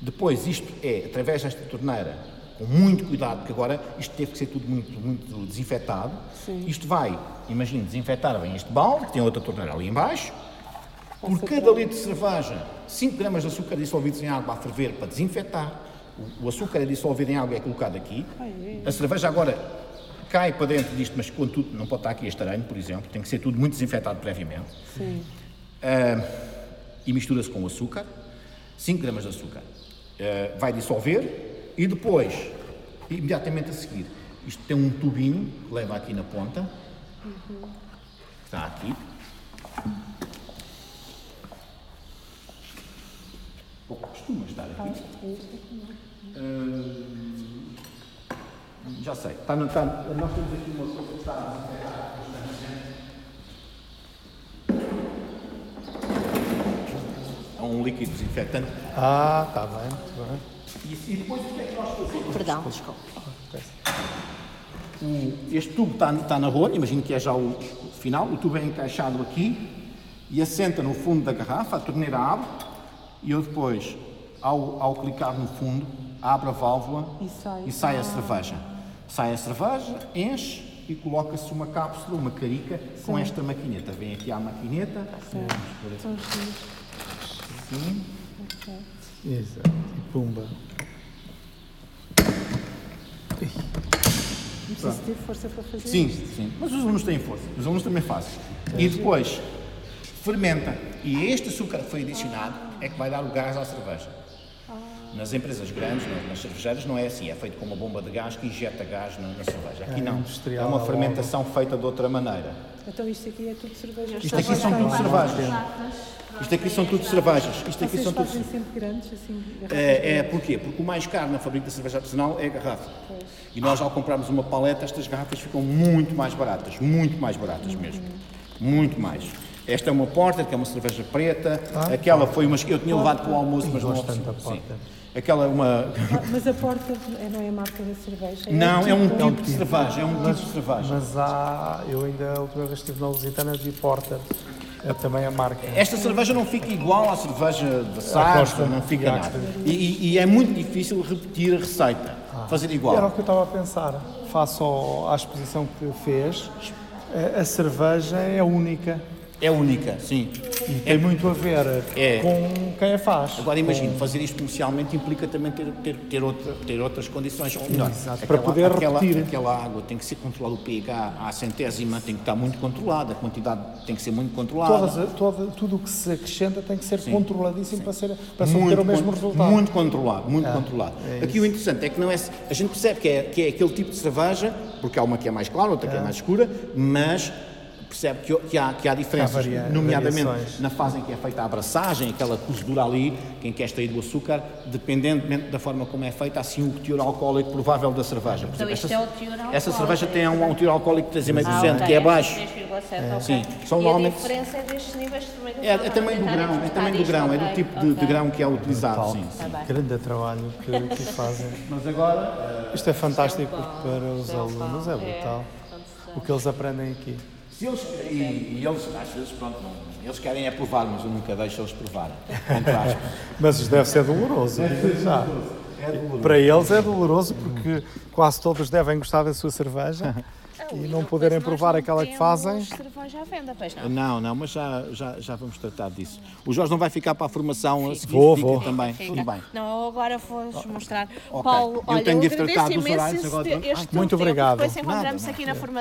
[SPEAKER 1] Depois, isto é, através desta torneira, com muito cuidado, porque agora isto teve que ser tudo muito, muito desinfetado. Isto vai, imagine, desinfetar bem este balde, que tem outra torneira ali embaixo. Por cada litro de cerveja, 5 gramas de açúcar dissolvidos em água a ferver para desinfetar. O, o açúcar é dissolvido em água e é colocado aqui. A cerveja agora cai para dentro disto, mas contudo não pode estar aqui este aranho, por exemplo. Tem que ser tudo muito desinfetado previamente.
[SPEAKER 4] Sim.
[SPEAKER 1] Ah, e mistura-se com o açúcar, 5 gramas de açúcar. Ah, vai dissolver e depois, imediatamente a seguir, isto tem um tubinho que leva aqui na ponta, que está aqui. Costuma estar aqui. Ah, já sei, está no, está, nós temos aqui uma coisa que está a desinfetar constantemente. É um líquido desinfetante.
[SPEAKER 3] Ah, está bem, muito bem.
[SPEAKER 1] E, e depois o que é que nós fazemos?
[SPEAKER 2] Perdão, desculpa.
[SPEAKER 1] O- este tubo está, está na rolha, imagino que é já o final, o tubo é encaixado aqui e assenta no fundo da garrafa, a torneira abre e eu depois, ao, ao clicar no fundo, abro a válvula
[SPEAKER 4] E sai.
[SPEAKER 1] a cerveja. Sai a cerveja, enche e coloca-se uma cápsula, uma carica, com esta maquineta. Vem aqui à maquineta,
[SPEAKER 4] São giros.
[SPEAKER 1] assim,
[SPEAKER 3] Exato. E pumba.
[SPEAKER 4] Não preciso ter força para fazer
[SPEAKER 1] Sim,
[SPEAKER 4] isto.
[SPEAKER 1] sim. Mas os alunos têm força. Os alunos também fazem. E depois fermenta. E este açúcar que foi adicionado é que vai dar o gás à cerveja. Nas empresas grandes, nas- nas cervejeiras, não é assim. É feito com uma bomba de gás que injeta gás na, na cerveja. Aqui
[SPEAKER 3] É
[SPEAKER 1] não.
[SPEAKER 3] industrial
[SPEAKER 1] É uma fermentação feita de outra maneira.
[SPEAKER 4] Então isto aqui é tudo cerveja.
[SPEAKER 1] Isto aqui são tudo cervejas. Isto aqui são tudo cervejas. Isto aqui
[SPEAKER 4] Vocês
[SPEAKER 1] são tudo
[SPEAKER 4] fazem sempre grandes, assim,
[SPEAKER 1] é, é porquê? Porque o mais caro na fabrica de cerveja artesanal é a garrafa. E nós, ao comprarmos uma paleta, estas garrafas ficam muito mais baratas, muito mais baratas mesmo. Muito mais. Esta é uma Porter, que é uma cerveja preta. Aquela foi uma que eu tinha levado para o almoço, mas não
[SPEAKER 3] da
[SPEAKER 1] sim.
[SPEAKER 3] Porter.
[SPEAKER 1] Aquela é uma.
[SPEAKER 4] Ah, Mas a porta é- não é a marca da cerveja?
[SPEAKER 1] Não, é um
[SPEAKER 4] tipo-
[SPEAKER 1] tipo de cerveja, é um tipo de cerveja.
[SPEAKER 3] Mas há, eu ainda a última vez que estive na Lusitana vi Porter, é também a marca.
[SPEAKER 1] Esta cerveja não fica igual à cerveja de
[SPEAKER 3] Costa.
[SPEAKER 1] não fica nada. E, e- é muito difícil repetir a receita, fazer
[SPEAKER 3] Era o
[SPEAKER 1] igual.
[SPEAKER 3] que eu estava a pensar, face ao- à exposição que fez, a cerveja é única
[SPEAKER 1] É única, sim.
[SPEAKER 3] e tem muito a ver
[SPEAKER 1] É.
[SPEAKER 3] com quem a faz.
[SPEAKER 1] Agora imagino, fazer isto comercialmente implica também ter, ter, ter, outra- ter outras condições. Ou melhor,
[SPEAKER 3] Exato, para poder
[SPEAKER 1] aquela,
[SPEAKER 3] repetir.
[SPEAKER 1] aquela água tem que ser controlada, o pH à centésima tem que estar muito controlada, a quantidade tem que ser muito controlada.
[SPEAKER 3] Todas, toda, tudo o que se acrescenta tem que ser controladíssimo para, ser, para se obter o mesmo resultado.
[SPEAKER 1] Muito controlado, muito
[SPEAKER 3] Ah,
[SPEAKER 1] controlado.
[SPEAKER 3] é
[SPEAKER 1] Aqui o interessante é que não é. A gente percebe que é, que é aquele tipo de cerveja, porque há uma que é mais clara, outra que é mais escura, mas percebe que, que há, que há diferenças,
[SPEAKER 3] varia-
[SPEAKER 1] nomeadamente
[SPEAKER 3] variações.
[SPEAKER 1] na fase em que é feita a abraçagem, aquela cozedura ali, quem quer extrair do açúcar, dependentemente da forma como é feita, assim o teor alcoólico provável da cerveja. Por
[SPEAKER 2] Então
[SPEAKER 1] exemplo, esta,
[SPEAKER 2] é o teor alcoólico.
[SPEAKER 1] essa cerveja tem um, um teor alcoólico de 3,5%,
[SPEAKER 2] Ah, ok,
[SPEAKER 1] que é baixo.
[SPEAKER 2] 3,7, ok.
[SPEAKER 1] Sim, são
[SPEAKER 2] e
[SPEAKER 1] normalmente-
[SPEAKER 2] a diferença é destes níveis de fermentação.
[SPEAKER 1] É, é também do grão, é também do grão, é do tipo de, de grão que é utilizado. Sim.
[SPEAKER 2] Tá bem.
[SPEAKER 3] Grande trabalho que, que fazem.
[SPEAKER 1] Mas agora,
[SPEAKER 3] Isto é fantástico para os
[SPEAKER 2] é
[SPEAKER 3] alunos, é brutal. O que eles aprendem aqui.
[SPEAKER 1] Se eles, e, e eles, às vezes, pronto, não, eles querem é provar, mas eu nunca deixo eles provarem.
[SPEAKER 3] Mas isto deve ser doloroso, digo já.
[SPEAKER 1] É doloroso.
[SPEAKER 3] Para eles é doloroso porque quase todos devem gostar da sua cerveja e não poderem provar aquela que fazem.
[SPEAKER 2] cerveja à venda, pois não.
[SPEAKER 1] Não, não, mas já, já, já vamos tratar disso. O Jorge não vai ficar para a formação a seguir,
[SPEAKER 3] Vou, vou.
[SPEAKER 1] também.
[SPEAKER 2] Fica.
[SPEAKER 1] Tudo bem.
[SPEAKER 2] Não, eu agora vou-vos mostrar.
[SPEAKER 1] Ok.
[SPEAKER 2] Paulo,
[SPEAKER 1] Eu
[SPEAKER 2] olha,
[SPEAKER 1] tenho de
[SPEAKER 2] agradeço imenso
[SPEAKER 1] horários
[SPEAKER 2] esse
[SPEAKER 1] agora,
[SPEAKER 2] te-
[SPEAKER 1] pronto.
[SPEAKER 2] este
[SPEAKER 3] Muito
[SPEAKER 2] tempo,
[SPEAKER 3] obrigado.
[SPEAKER 2] Depois encontramos
[SPEAKER 1] Nada,
[SPEAKER 2] aqui na formação.